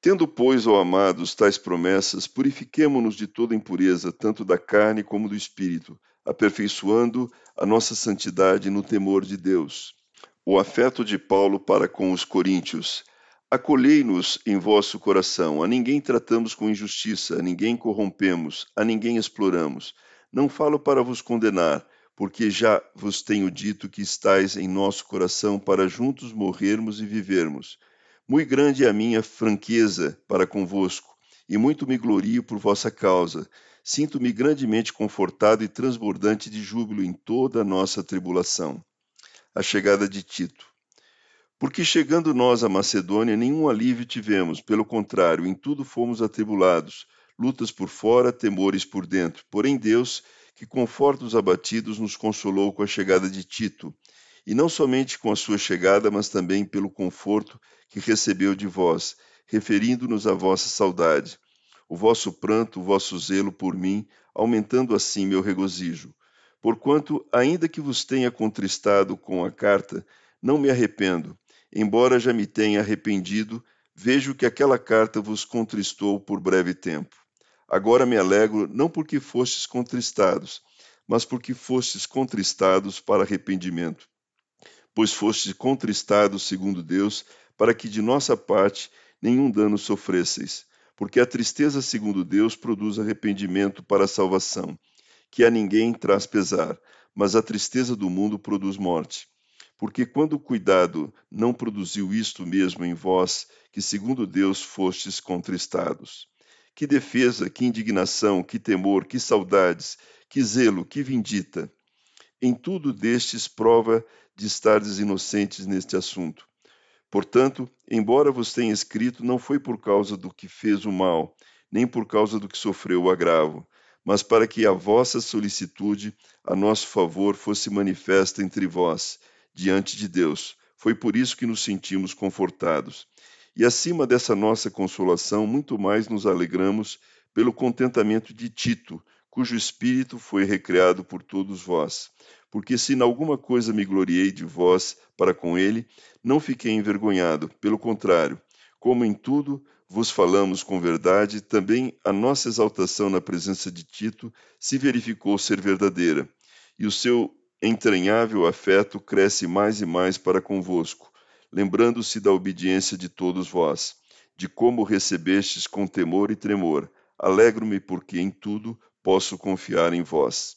Tendo, pois, ó amados, tais promessas, purifiquemo-nos de toda impureza, tanto da carne como do espírito, aperfeiçoando a nossa santidade no temor de Deus. O afeto de Paulo para com os coríntios. Acolhei-nos em vosso coração, a ninguém tratamos com injustiça, a ninguém corrompemos, a ninguém exploramos. Não falo para vos condenar, porque já vos tenho dito que estais em nosso coração para juntos morrermos e vivermos. Muito grande é a minha franqueza para convosco, e muito me glorio por vossa causa. Sinto-me grandemente confortado e transbordante de júbilo em toda a nossa tribulação. A chegada de Tito. Porque chegando nós à Macedônia, nenhum alívio tivemos, pelo contrário, em tudo fomos atribulados, lutas por fora, temores por dentro. Porém, Deus, que conforta os abatidos, nos consolou com a chegada de Tito, e não somente com a sua chegada, mas também pelo conforto que recebeu de vós, referindo-nos à vossa saudade, o vosso pranto, o vosso zelo por mim, aumentando assim meu regozijo. Porquanto, ainda que vos tenha contristado com a carta, não me arrependo, embora já me tenha arrependido, vejo que aquela carta vos contristou por breve tempo. Agora me alegro não porque fostes contristados, mas porque fostes contristados para arrependimento. Pois fostes contristados segundo Deus, para que de nossa parte nenhum dano sofresseis, porque a tristeza, segundo Deus, produz arrependimento para a salvação, que a ninguém traz pesar, mas a tristeza do mundo produz morte. Porque quando o cuidado não produziu isto mesmo em vós, que segundo Deus fostes contristados. Que defesa, que indignação, que temor, que saudades, que zelo, que vindita. Em tudo destes prova de estardes inocentes neste assunto. Portanto, embora vos tenha escrito, não foi por causa do que fez o mal, nem por causa do que sofreu o agravo, mas para que a vossa solicitude a nosso favor fosse manifesta entre vós, diante de Deus. Foi por isso que nos sentimos confortados. E acima dessa nossa consolação, muito mais nos alegramos pelo contentamento de Tito, cujo espírito foi recriado por todos vós. Porque se em alguma coisa me gloriei de vós para com ele, não fiquei envergonhado, pelo contrário, como em tudo vos falamos com verdade, também a nossa exaltação na presença de Tito se verificou ser verdadeira, e o seu entranhável afeto cresce mais e mais para convosco, lembrando-se da obediência de todos vós, de como recebestes com temor e tremor. Alegro-me porque em tudo posso confiar em vós.